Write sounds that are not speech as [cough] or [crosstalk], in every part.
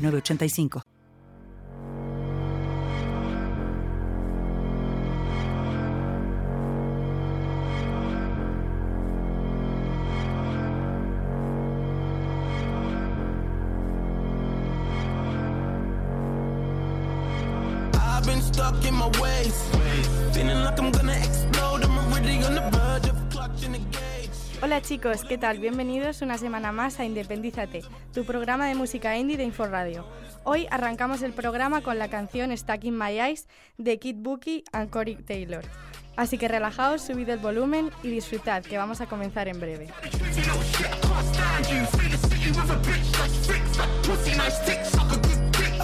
985. I've been stuck in my ways, feeling like I'm gonna Hola chicos, ¿qué tal? Bienvenidos una semana más a Independízate, tu programa de música indie de Inforadio. Hoy arrancamos el programa con la canción Stuck in My Eyes de Kid Bookie and Corey Taylor. Así que relajaos, subid el volumen y disfrutad, que vamos a comenzar en breve.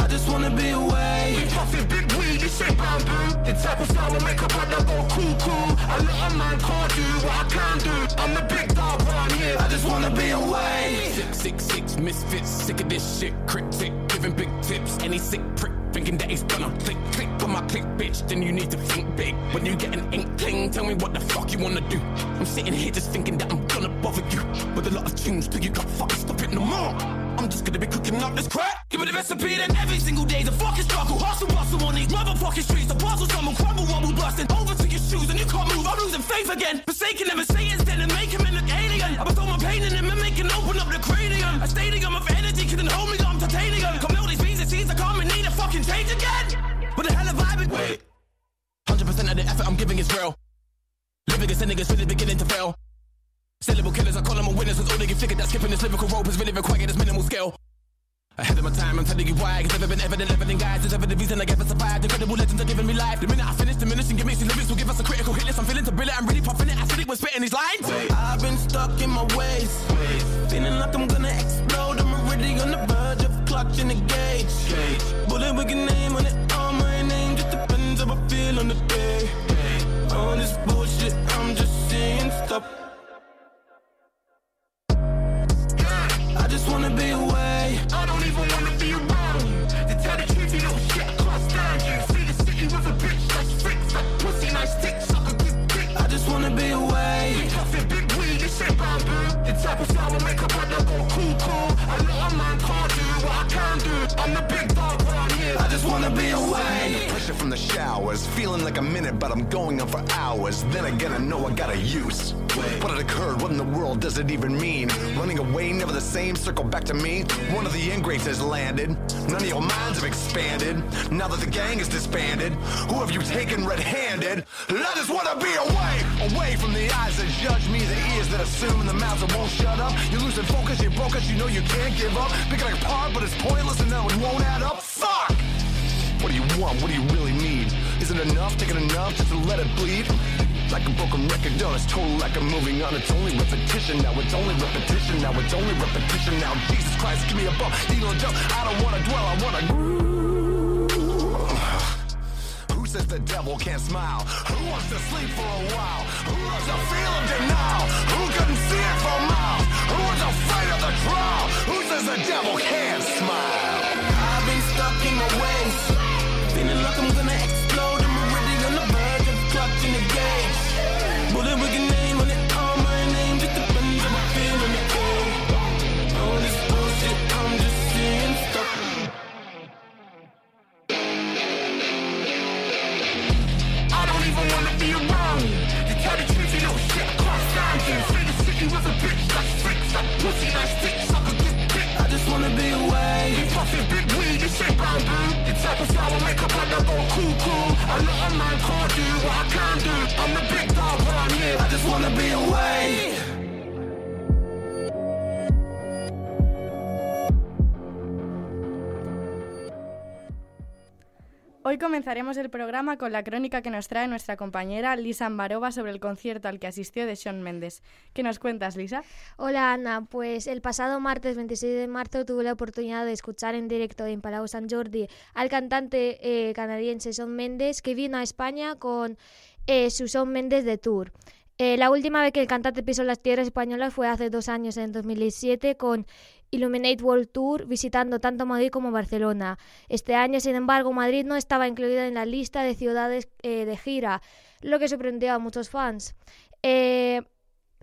I just wanna be away. We Puffin' big weed, this shit bamboo. The type of style will make a brother go cool, cool. A little man can't do what I can do. I'm the big dog round here. I just wanna be away. Six, six, six, misfits, sick of this shit. Cryptic, giving big tips. Any sick prick thinking that he's gonna click, click on my click, bitch. Then you need to think big. When you get an inkling, tell me what the fuck you wanna do. I'm sitting here just thinking that I'm gonna bother you with a lot of tunes, but you can't fucking stop it no more. I'm just gonna be cooking up this crap. Give me the recipe, then every single day's a fucking struggle. Hustle, bustle on these motherfucking streets. The puzzle, someone crumble, wobble, busting over to your shoes, and you can't move. I'm losing faith again. Forsaking them and Satan's and making him look alien. I'ma throw my pain in him and him open up the cranium. A stadium of energy couldn't hold me, I'm titanium. Come all these beans and seeds, I come and need a fucking change again. What the hell I been? Wait. 100% of the effort I'm giving is real. Living a nigga's really beginning to fail. Sellable killers, I call them a winners with all they get figured that skipping this lyrical rope is really required this minimal skill. Ahead of my time, I'm telling you why. It's never been ever evident, evident, guys. It's ever the reason I ever survived. Incredible legends are giving me life. The minute I finish diminishing, give me some lyrics will give us a critical hit list. I'm feeling to bill it, I'm really puffing it. I said it was spitting these lines. I've been stuck in my ways, feeling like I'm gonna explode. I'm already on the verge of clutching the gauge. Bullet with your name on it, all my name just depends how I feel on the day. All this bullshit, I'm just saying stop. Wanna be away. I don't even wanna be around. you. To tell the truth, you know shit, I can't stand you. See the city with a bitch that's freaks, like pussy, nice dick, suck a good dick. I just wanna be away. Puffin' big weed, this shit bamboo. The type of will make a brother go cool, cool. A little man can't do what I can do. I'm the big dog round here. I just wanna be away. Pressure from the showers, feeling like a minute, but I'm going on for hours. Then again, I know I got a use. What had occurred? What in the world does it even mean? Running away, never the same, circle back to me. One of the ingrates has landed. None of your minds have expanded. Now that the gang is disbanded, who have you taken red handed? I just wanna be away, away from the eyes that judge me, the ears that assume, and the mouths that won't shut up. You're losing focus, you're broke, you know you can't give up. Picking it apart, but it's pointless, and now it won't add up. Fuck! What do you want? What do you really need? Is it enough? Taking enough just to let it bleed? Like a broken record, no, it's total like I'm moving on. It's only repetition now. It's only repetition now. It's only repetition now. Jesus Christ, give me a bump, needle and jump. I don't wanna dwell, I wanna. Who says the devil can't smile? Who wants to sleep for a while? Who loves the feel of denial? Who couldn't see it for miles? Who was afraid of the trial? Who says the devil can't smile? I've been stuck in my ways, I'm gonna comenzaremos el programa con la crónica que nos trae nuestra compañera Lisa Ambarova sobre el concierto al que asistió de Sean Mendes. ¿Qué nos cuentas, Lisa? Hola Ana, pues el pasado martes 26 de marzo tuve la oportunidad de escuchar en directo en Palau San Jordi al cantante eh, canadiense Sean Mendes que vino a España con eh, su Sean Mendes de Tour. Eh, la última vez que el cantante pisó las tierras españolas fue hace dos años, en 2007, con Illuminate World Tour, visitando tanto Madrid como Barcelona. Este año, sin embargo, Madrid no estaba incluida en la lista de ciudades eh, de gira, lo que sorprendió a muchos fans. Eh,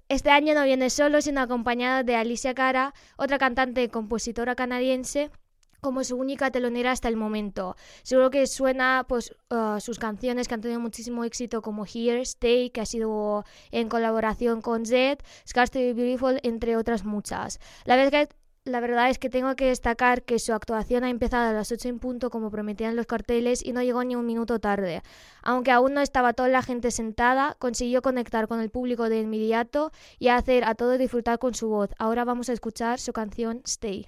este año no viene solo, sino acompañada de Alicia Cara, otra cantante y compositora canadiense, como su única telonera hasta el momento. Seguro que suena pues uh, sus canciones que han tenido muchísimo éxito como Here, Stay, que ha sido en colaboración con Zed, Scars to be Beautiful, entre otras muchas. La verdad, que, la verdad es que tengo que destacar que su actuación ha empezado a las 8 en punto como prometían los carteles y no llegó ni un minuto tarde. Aunque aún no estaba toda la gente sentada, consiguió conectar con el público de inmediato y hacer a todos disfrutar con su voz. Ahora vamos a escuchar su canción Stay.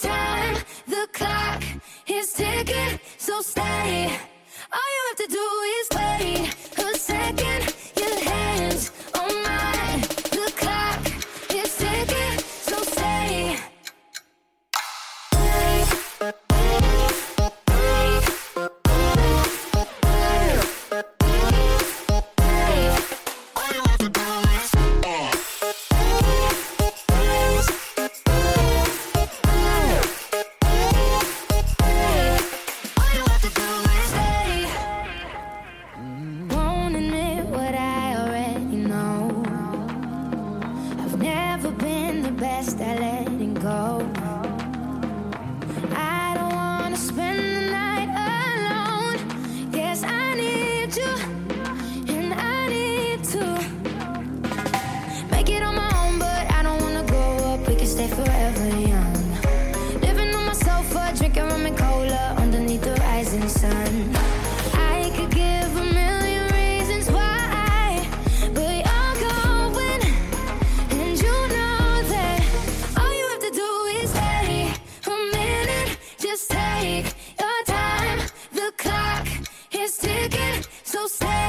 time. The clock is ticking, so stay. All you have to do is wait a second.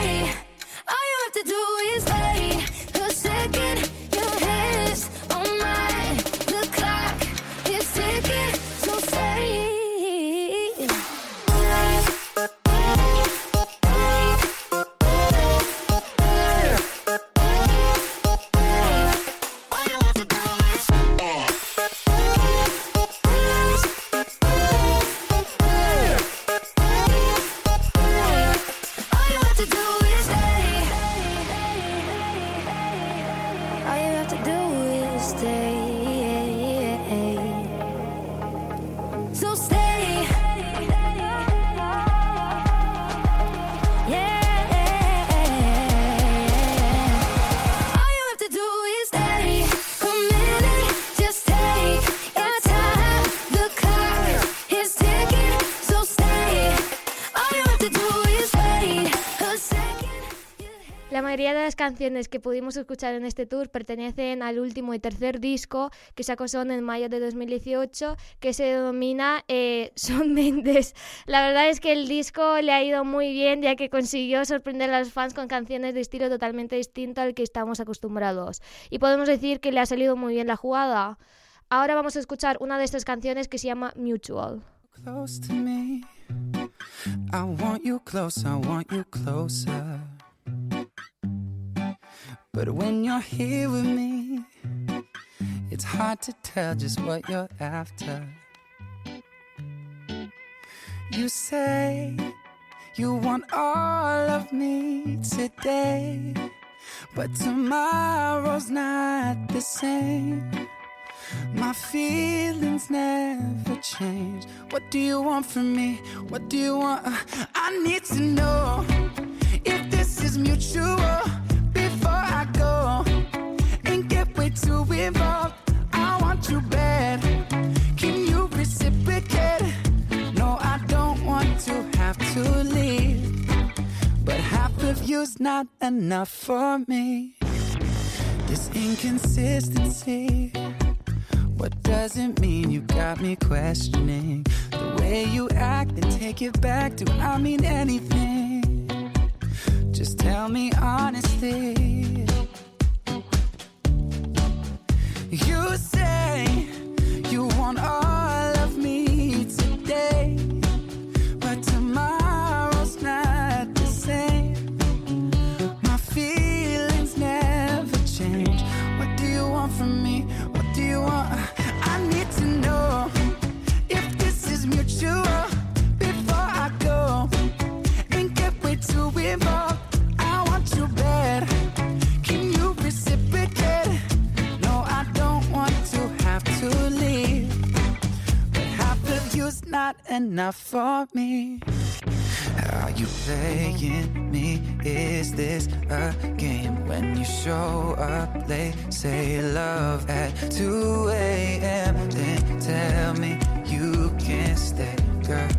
All you have to do is canciones que pudimos escuchar en este tour pertenecen al último y tercer disco que sacó Son en mayo de 2018, que se denomina eh, [laughs] Son Mendes. La verdad es que el disco le ha ido muy bien, ya que consiguió sorprender a los fans con canciones de estilo totalmente distinto al que estamos acostumbrados. Y podemos decir que le ha salido muy bien la jugada. Ahora vamos a escuchar una de estas canciones que se llama Mutual. close to me. I want you close, I want you closer. But when you're here with me, It's hard to tell just what you're after. You say you want all of me today, but tomorrow's not the same. My feelings never change. What do you want from me? What do you want? Uh, I need to know if this is mutual you's not enough for me. This inconsistency. What does it mean? You got me questioning the way you act and take it back. Do I mean anything? Just tell me honestly. You say you want all not for me. Are you playing me? Is this a game? When you show up late, say love at 2 a.m. Then tell me you can't stay, girl.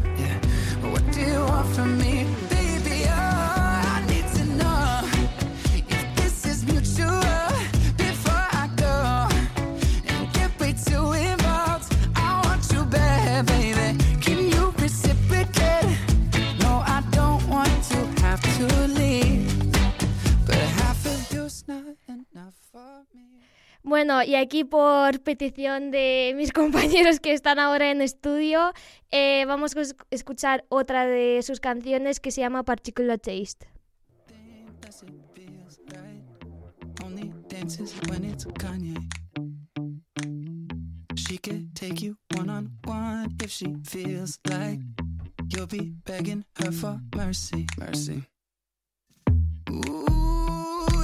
Y aquí por petición de mis [laughs] compañeros que están ahora en estudio, eh, vamos a es- escuchar otra de sus canciones que se llama Particular Taste.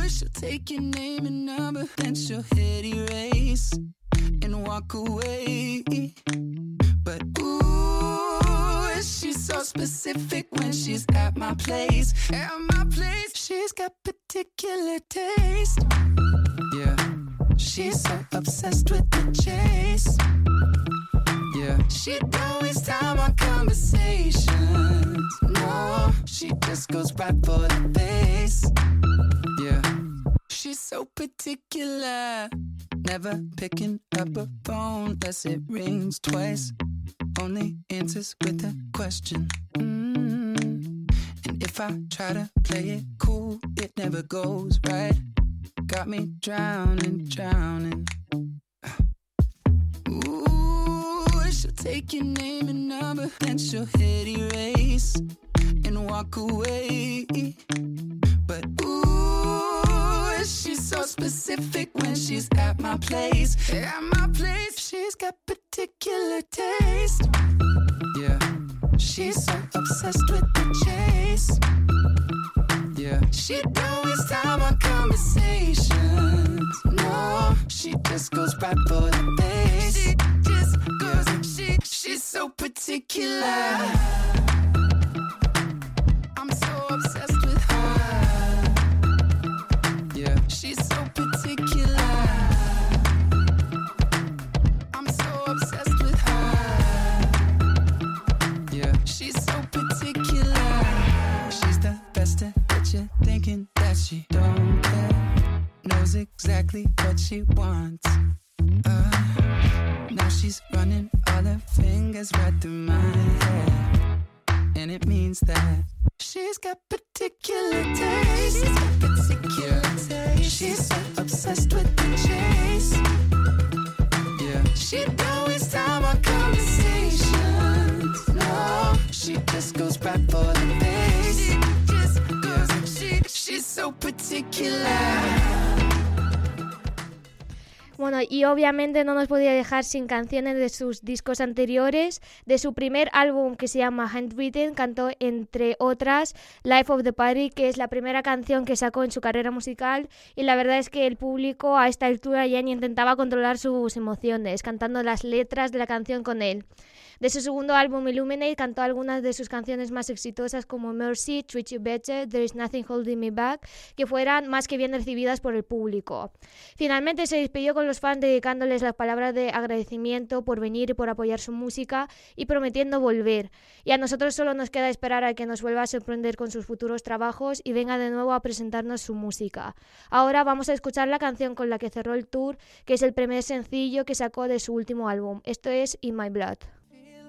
She'll take your name and number, then she'll hit erase and walk away. But ooh, she's so specific when she's at my place. At my place, she's got particular taste. Yeah, she's so obsessed with the chase. Yeah, she don't waste time on conversations. No, she just goes right for the base. She's so particular. Never picking up a phone unless it rings twice. Only answers with a question. Mm. And if I try to play it cool, it never goes right. Got me drowning, drowning. Ooh, she'll take your name and number, then she'll hit erase and walk away. But ooh, she's so specific when she's at my place. At my place, she's got particular taste. Yeah, she's so obsessed with the chase. Yeah, she don't waste time on conversations. No, she just goes right for the base. She just goes, she, she's so particular. Exactly what she wants. Uh, now she's running all her fingers right through my hair. And it means that she's got particular taste. She's got particular taste. She's so obsessed with the chase. Yeah. She don't waste time on conversations. No, she just goes right for the base. She just goes, she, she's so particular. Bueno, y obviamente no nos podía dejar sin canciones de sus discos anteriores. De su primer álbum que se llama Handwritten, cantó entre otras Life of the Party, que es la primera canción que sacó en su carrera musical. Y la verdad es que el público a esta altura ya ni intentaba controlar sus emociones, cantando las letras de la canción con él. De su segundo álbum Illuminate cantó algunas de sus canciones más exitosas como Mercy, Treat You Better, There Is Nothing Holding Me Back, que fueran más que bien recibidas por el público. Finalmente se despidió con los fans dedicándoles las palabras de agradecimiento por venir y por apoyar su música y prometiendo volver. Y a nosotros solo nos queda esperar a que nos vuelva a sorprender con sus futuros trabajos y venga de nuevo a presentarnos su música. Ahora vamos a escuchar la canción con la que cerró el tour, que es el primer sencillo que sacó de su último álbum. Esto es In My Blood.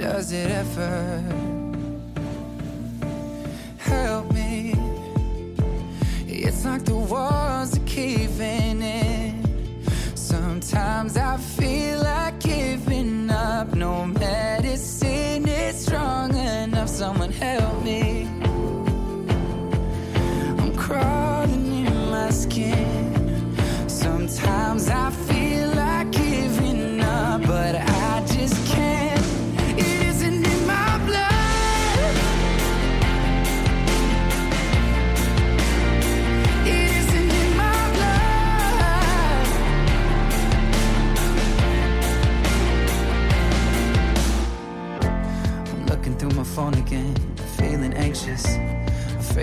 does it ever help me? It's like the walls are caving in.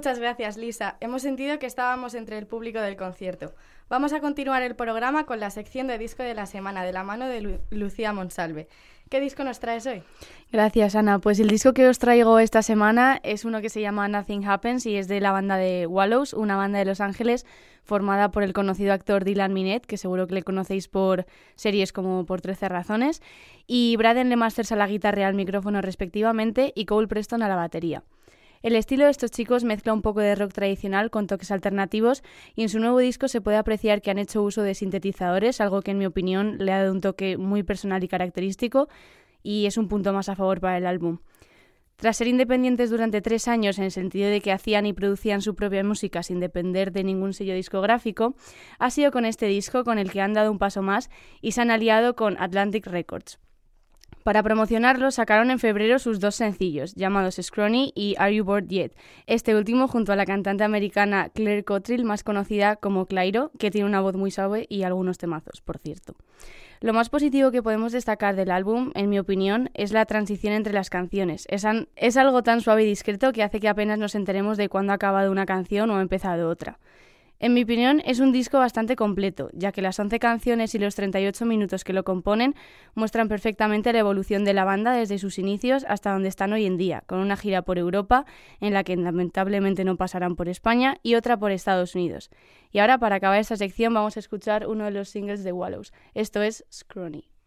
Muchas gracias, Lisa. Hemos sentido que estábamos entre el público del concierto. Vamos a continuar el programa con la sección de disco de la semana de la mano de Lu- Lucía Monsalve. ¿Qué disco nos traes hoy? Gracias, Ana. Pues el disco que os traigo esta semana es uno que se llama Nothing Happens y es de la banda de Wallows, una banda de Los Ángeles formada por el conocido actor Dylan Minnette, que seguro que le conocéis por series como Por 13 razones, y Braden Lemasters a la guitarra y al micrófono respectivamente y Cole Preston a la batería. El estilo de estos chicos mezcla un poco de rock tradicional con toques alternativos y en su nuevo disco se puede apreciar que han hecho uso de sintetizadores, algo que en mi opinión le ha dado un toque muy personal y característico y es un punto más a favor para el álbum. Tras ser independientes durante tres años en el sentido de que hacían y producían su propia música sin depender de ningún sello discográfico, ha sido con este disco con el que han dado un paso más y se han aliado con Atlantic Records. Para promocionarlo, sacaron en febrero sus dos sencillos, llamados Scrawny y Are You Bored Yet? Este último junto a la cantante americana Claire Cottrell, más conocida como Clairo, que tiene una voz muy suave y algunos temazos, por cierto. Lo más positivo que podemos destacar del álbum, en mi opinión, es la transición entre las canciones. Es, es algo tan suave y discreto que hace que apenas nos enteremos de cuándo ha acabado una canción o ha empezado otra. En mi opinión, es un disco bastante completo, ya que las 11 canciones y los 38 minutos que lo componen muestran perfectamente la evolución de la banda desde sus inicios hasta donde están hoy en día, con una gira por Europa, en la que lamentablemente no pasarán por España, y otra por Estados Unidos. Y ahora, para acabar esta sección, vamos a escuchar uno de los singles de Wallows. Esto es Scrawny.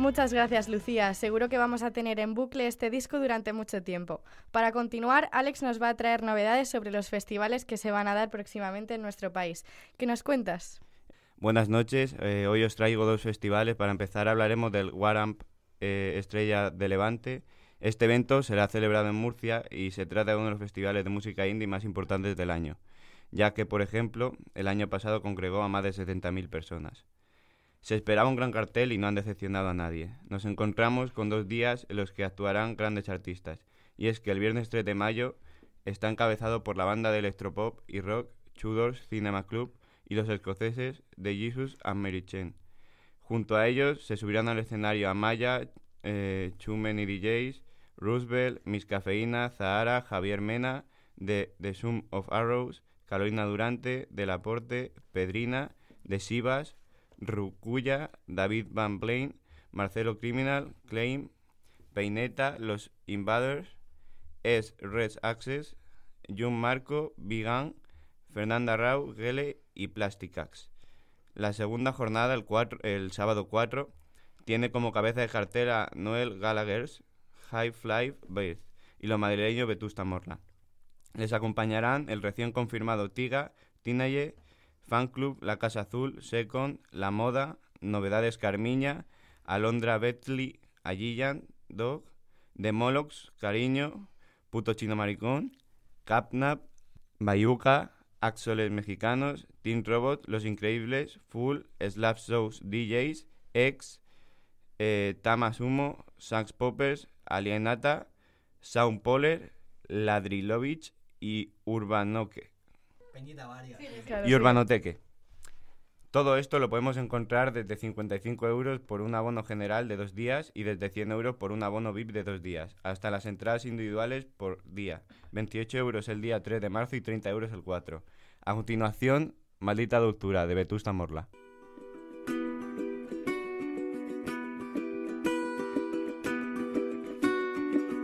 Muchas gracias, Lucía. Seguro que vamos a tener en bucle este disco durante mucho tiempo. Para continuar, Alex nos va a traer novedades sobre los festivales que se van a dar próximamente en nuestro país. ¿Qué nos cuentas? Buenas noches, eh, hoy os traigo dos festivales. Para empezar hablaremos del Waramp eh, Estrella de Levante. Este evento será celebrado en Murcia y se trata de uno de los festivales de música indie más importantes del año, ya que, por ejemplo, el año pasado congregó a más de 70.000 personas. Se esperaba un gran cartel y no han decepcionado a nadie. Nos encontramos con dos días en los que actuarán grandes artistas, y es que el viernes 3 de mayo está encabezado por la banda de electropop y rock Tudors Cinema Club y los escoceses de Jesus and Mary Chain. Junto a ellos se subirán al escenario Amaya, eh, Chumen y DJs, Roosevelt, Miss Cafeína, Zahara, Javier Mena, de The Sum of Arrows, Carolina Durante, Del Aporte, Pedrina, de Sivas, Rucuya, David Van Blaine, Marcelo Criminal, Claim, Peineta, Los Invaders, Es Red Access, Jun Marco, Vigan, Fernanda Rau, Gele y Plasticax. La segunda jornada, el, cuatro- el sábado 4, tiene como cabeza de cartel a Noel Gallagher's High Fly Birth y los madrileños Vetusta Morla. Les acompañarán el recién confirmado Tiga, Tinaye, Fan Club, La Casa Azul, Second, La Moda, Novedades Carmiña, Alondra Betley, Agillan, Dog, The Molox, Cariño, Puto Chino Maricón, Capnap, Bayuca, Axoles Mexicanos, Teen Robot, Los Increíbles, Full, Slap Shows DJs, X, eh, Tama Sumo, Sax Poppers, Alienata, Sound Poler, Ladrilovich y Urbanoque. Claro, y sí. Urbanoteque. Todo esto lo podemos encontrar desde 55 euros por un abono general de dos días y desde 100 euros por un abono VIP de dos días, hasta las entradas individuales por día. 28 euros el día 3 de marzo y 30 euros el 4. A continuación, Maldita Dulzura de Vetusta Morla.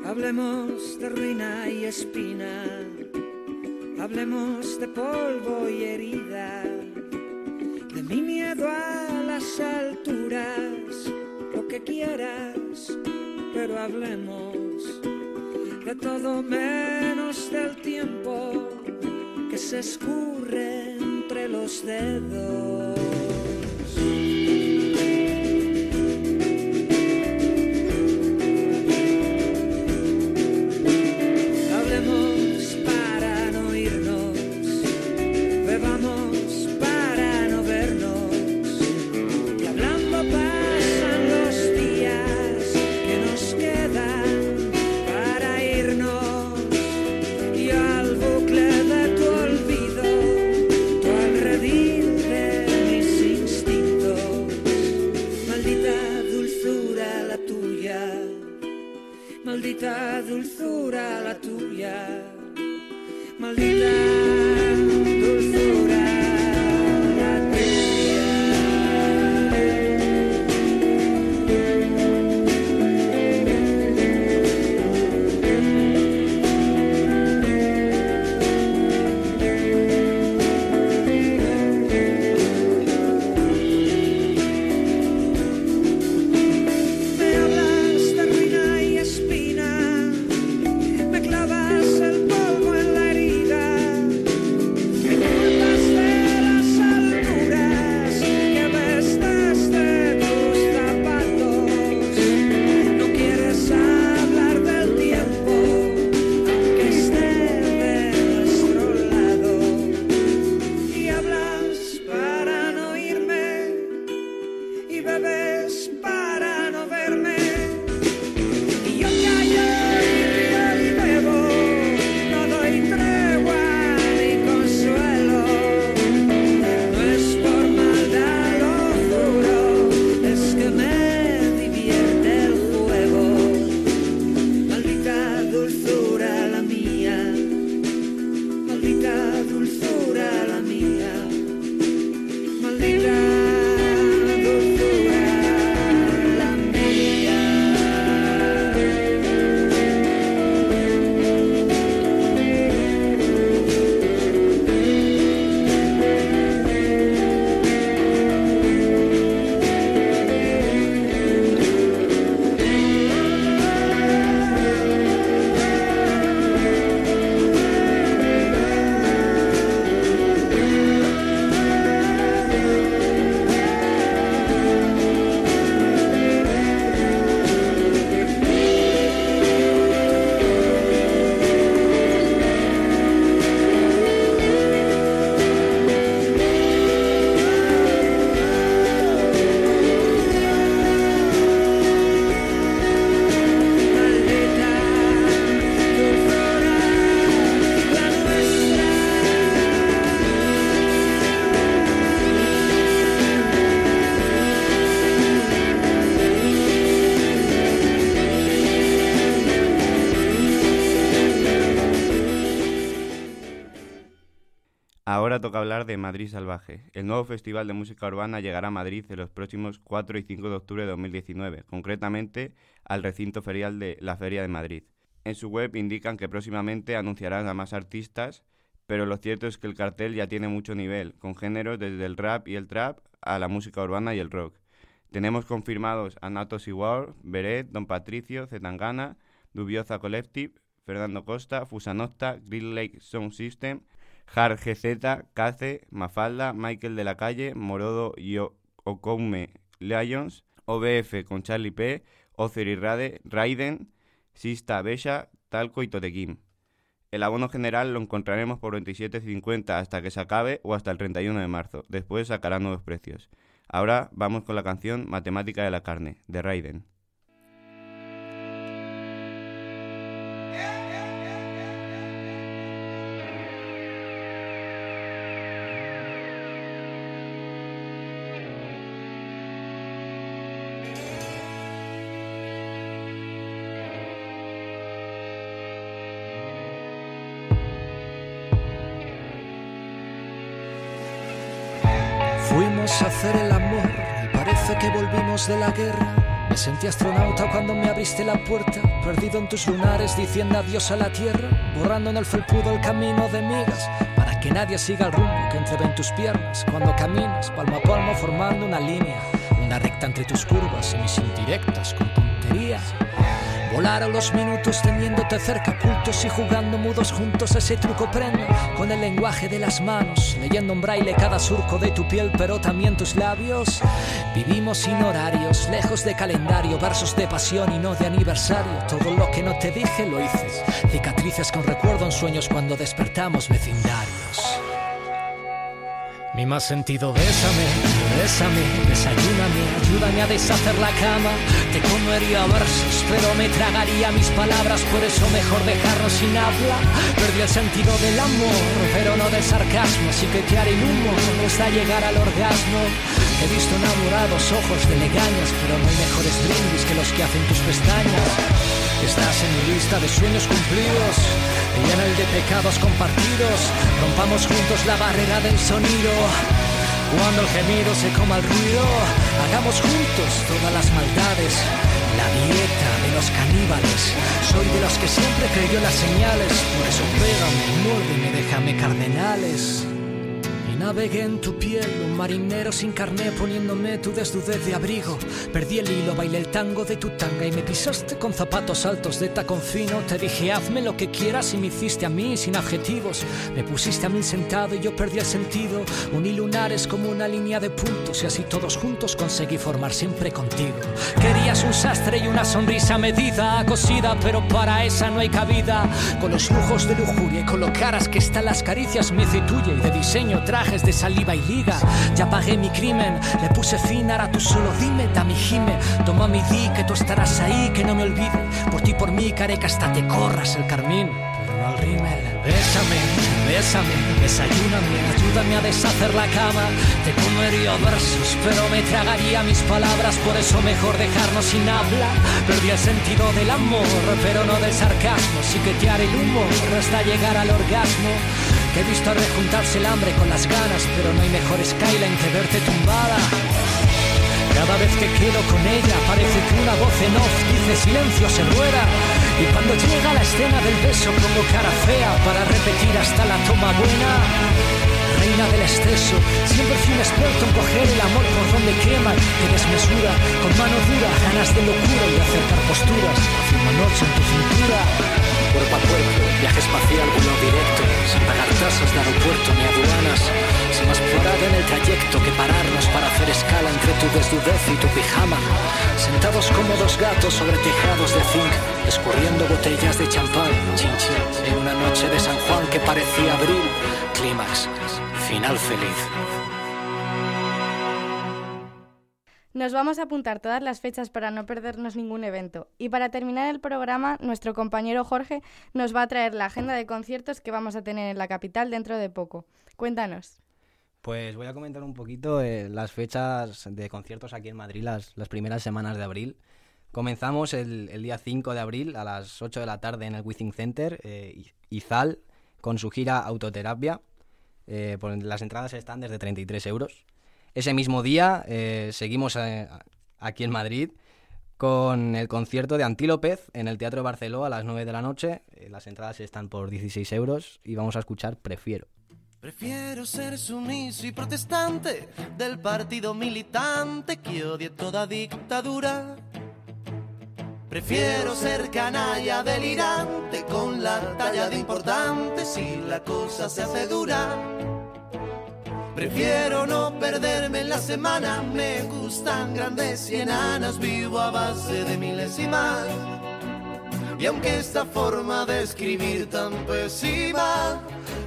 Hablemos de ruina y espina, hablemos de polvo y herida, de mi miedo a las alturas, lo que quieras, pero hablemos de todo menos del tiempo que se escurre entre los dedos. Maldita Ahora toca hablar de Madrid Salvaje. El nuevo festival de música urbana llegará a Madrid en los próximos 4 y 5 de octubre de 2019, concretamente al recinto ferial de la Feria de Madrid. En su web indican que próximamente anunciarán a más artistas, pero lo cierto es que el cartel ya tiene mucho nivel, con géneros desde el rap y el trap a la música urbana y el rock. Tenemos confirmados a Natos Igual, Beret, Don Patricio, Zetangana, Dubioza Collective, Fernando Costa, Fusanocta, Green Lake Sound System, Hard GZ, Mafalda, Michael de la Calle, Morodo y Okoume Lions, OBF con Charlie P, Ocer y Rade, Raiden, Sista Besha, Talco y Totequín. El abono general lo encontraremos por 27,50 hasta que se acabe o hasta el 31 de marzo. Después sacará nuevos precios. Ahora vamos con la canción Matemática de la carne, de Raiden. De la guerra. Me sentí astronauta cuando me abriste la puerta, perdido en tus lunares diciendo adiós a la tierra, borrando en el felpudo el camino de migas, para que nadie siga el rumbo que entrevé en tus piernas cuando caminas palmo a palmo formando una línea, una recta entre tus curvas y mis indirectas con tonterías. Volaron los minutos teniéndote cerca, ocultos y jugando mudos juntos. Ese truco prendo con el lenguaje de las manos, leyendo en braille cada surco de tu piel, pero también tus labios. Vivimos sin horarios, lejos de calendario, versos de pasión y no de aniversario. Todo lo que no te dije lo hice. Cicatrices con recuerdo en sueños cuando despertamos vecindarios. Mi más sentido, bésame, bésame, desayúname, ayúdame a deshacer la cama. Te comería versos, pero me tragaría mis palabras, por eso mejor dejarnos sin habla. Perdí el sentido del amor, pero no del sarcasmo, así que te haré humo hasta llegar al orgasmo. He visto enamorados ojos de legañas, pero no hay mejores brindis que los que hacen tus pestañas. Estás en mi lista de sueños cumplidos y en el de pecados compartidos. Rompamos juntos la barrera del sonido. Cuando el gemido se coma el ruido, hagamos juntos todas las maldades. La dieta de los caníbales. Soy de los que siempre creyó las señales. Por eso pégame, muérdeme, déjame cardenales. Navegué en tu piel, un marinero sin carné poniéndome tu desnudez de abrigo. Perdí el hilo, bailé el tango de tu tanga y me pisaste con zapatos altos de tacón fino. Te dije hazme lo que quieras y me hiciste a mí sin adjetivos. Me pusiste a mí sentado y yo perdí el sentido. Uní lunares como una línea de puntos y así todos juntos conseguí formar siempre contigo. Querías un sastre y una sonrisa medida, cosida, pero para esa no hay cabida. Con los lujos de lujuria y con lo caras que están las caricias me hice tuya y de diseño de saliva y liga. Ya pagué mi crimen, le puse fin, ahora tú solo dime, dame gime. Toma mi di que tú estarás ahí, que no me olvide. Por ti, por mí, careca, hasta te corras el carmín. Pero no al rímel. Bésame, bésame, desayúname, ayúdame a deshacer la cama. Te comería versos, pero me tragaría mis palabras, por eso mejor dejarnos sin habla. Perdí el sentido del amor, pero no del sarcasmo. Sí que te haré el humor hasta llegar al orgasmo. He visto rejuntarse el hambre con las ganas, pero no hay mejor skyline que verte tumbada. Cada vez que quedo con ella parece que una voz en off dice silencio se rueda. Y cuando llega la escena del beso como cara fea para repetir hasta la toma buena. Reina del exceso, siempre fui un experto en coger el amor por donde quema te desmesura. Con mano dura, ganas de locura y acercar posturas. Hace una noche en tu cintura. Cuerpo a cuerpo, viaje espacial, vuelo directo, sin pagar tasas de aeropuerto ni aduanas, sin más parada en el trayecto que pararnos para hacer escala entre tu desnudez y tu pijama, sentados como dos gatos sobre tejados de zinc, escurriendo botellas de champán, chin chin, en una noche de San Juan que parecía abril, clímax, final feliz. Nos vamos a apuntar todas las fechas para no perdernos ningún evento. Y para terminar el programa, nuestro compañero Jorge nos va a traer la agenda de conciertos que vamos a tener en la capital dentro de poco. Cuéntanos. Pues voy a comentar un poquito eh, las fechas de conciertos aquí en Madrid, las, las primeras semanas de abril. Comenzamos el, el día 5 de abril a las 8 de la tarde en el Withing Center, eh, Izal, con su gira Autoterapia. Eh, por- las entradas están desde 33 euros. Ese mismo día eh, seguimos eh, aquí en Madrid con el concierto de Antílopez en el Teatro Barceló a las 9 de la noche. Eh, las entradas están por 16 euros y vamos a escuchar Prefiero. Prefiero ser sumiso y protestante del partido militante que odie toda dictadura. Prefiero ser canalla delirante con la talla de importante si la cosa se hace dura. Prefiero no perderme en la semana, me gustan grandes y enanas, vivo a base de miles y aunque esta forma de escribir tan pésima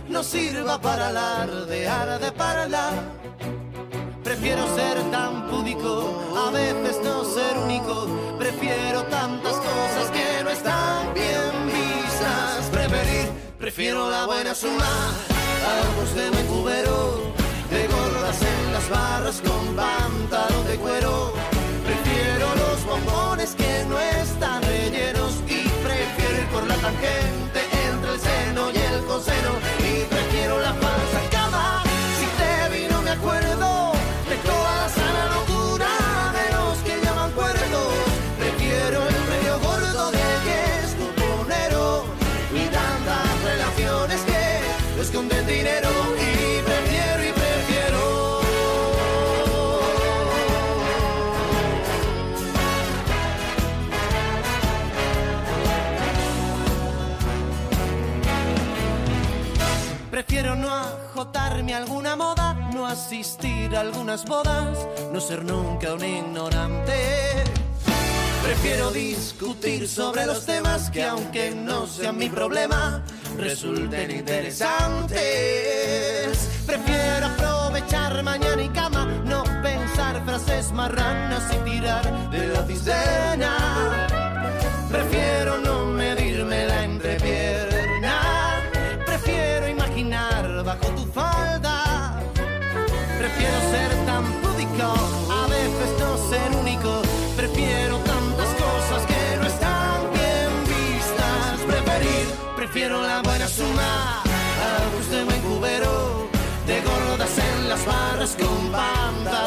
no sirva para alardear de parla, prefiero ser tan púdico, a veces no ser único, prefiero tantas cosas que no están bien vistas, preferir, prefiero la buena suma, ojos de cubero, en las barras con pantalón de cuero, prefiero los bombones que no están rellenos y prefiero ir por la tangente alguna moda, no asistir a algunas bodas, no ser nunca un ignorante. Prefiero discutir sobre los temas que aunque no sean mi problema, resulten interesantes. Prefiero aprovechar mañana y cama, no pensar frases marranas y tirar de la cisterna. Prefiero no medirme la entrepierna. Tu falda. Prefiero ser tan púdico, a veces no ser único. Prefiero tantas cosas que no están bien vistas. Preferir, prefiero la buena suma, algo de buen cubero, de gordas en las barras con pantalón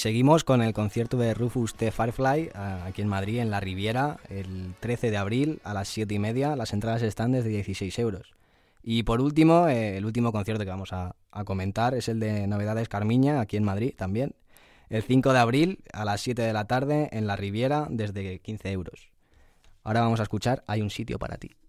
seguimos con el concierto de Rufus T. Firefly aquí en Madrid, en la Riviera, el 13 de abril a las 7 y media. Las entradas están desde 16 euros. Y por último, eh, el último concierto que vamos a, a comentar es el de Novedades Carmiña, aquí en Madrid también. El 5 de abril a las 7 de la tarde en la Riviera desde 15 euros. Ahora vamos a escuchar Hay un sitio para ti.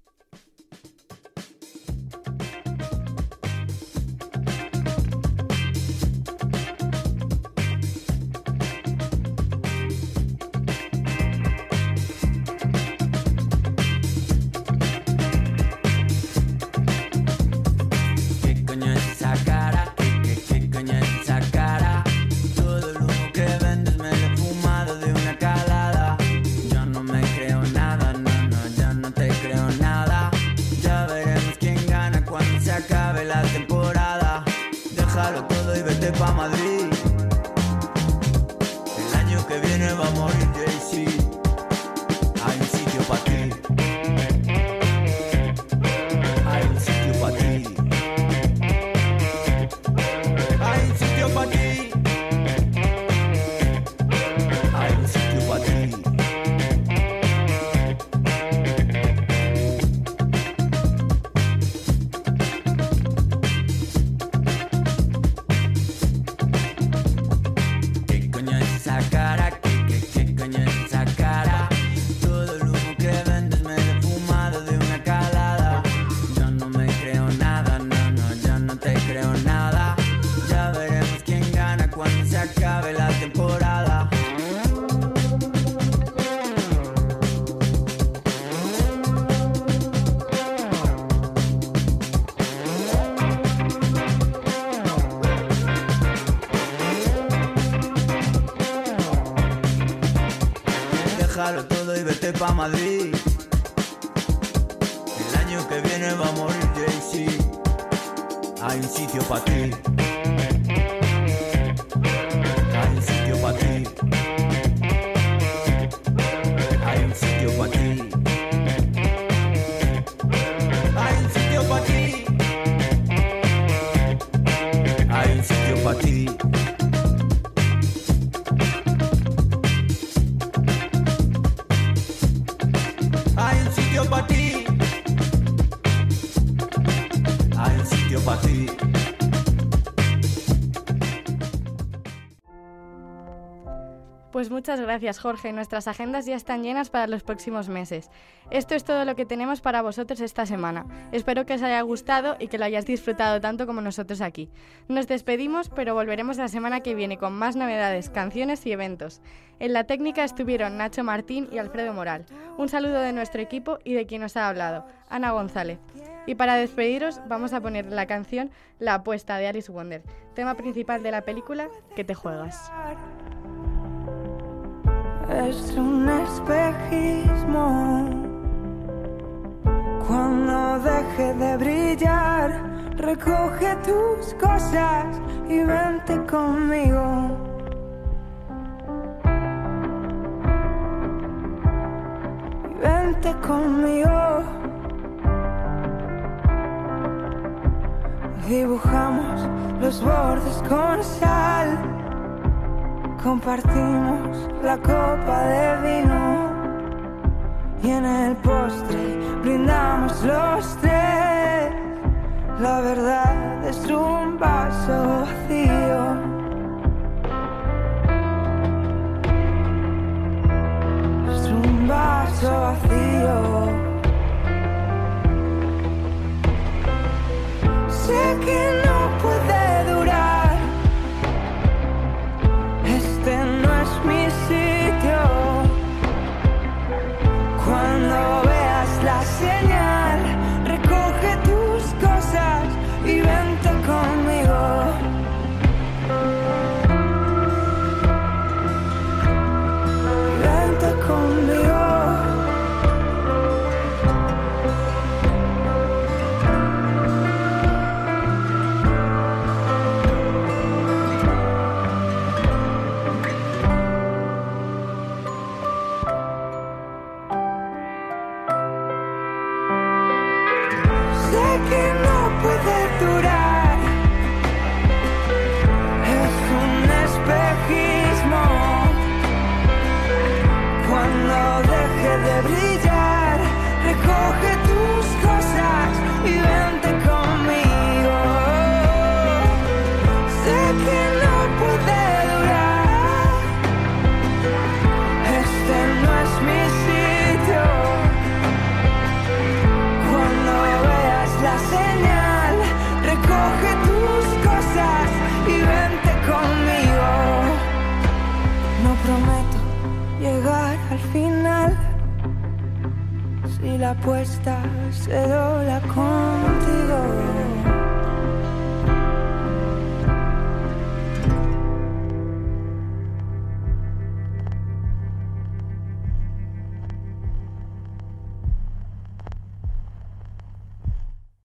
Madrid. Muchas gracias Jorge, nuestras agendas ya están llenas para los próximos meses. Esto es todo lo que tenemos para vosotros esta semana. Espero que os haya gustado y que lo hayáis disfrutado tanto como nosotros aquí. Nos despedimos, pero volveremos la semana que viene con más novedades, canciones y eventos. En la técnica estuvieron Nacho Martín y Alfredo Moral. Un saludo de nuestro equipo y de quien nos ha hablado, Ana González. Y para despediros vamos a poner la canción La apuesta de Alice Wonder, tema principal de la película Que te juegas. Es un espejismo. Cuando deje de brillar, recoge tus cosas y vente conmigo. Vente conmigo. Dibujamos los bordes con sal. Compartimos la copa de vino y en el postre brindamos los tres. La verdad es un vaso vacío. Es un vaso vacío. Sé que no Vente